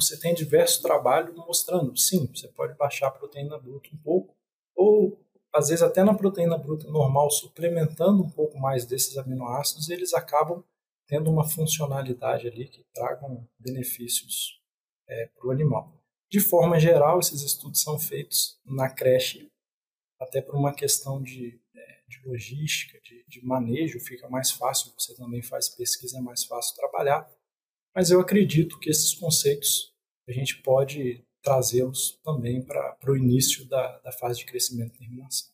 você tem diversos trabalhos mostrando, sim, você pode baixar a proteína bruta um pouco, ou às vezes até na proteína bruta normal, suplementando um pouco mais desses aminoácidos, eles acabam tendo uma funcionalidade ali que tragam benefícios é, para o animal. De forma geral, esses estudos são feitos na creche, até por uma questão de, é, de logística, de, de, manejo, fica mais fácil, você também faz pesquisa, é mais fácil trabalhar. Mas eu acredito que esses conceitos a gente pode trazê-los também para o início da, da fase de crescimento e terminação.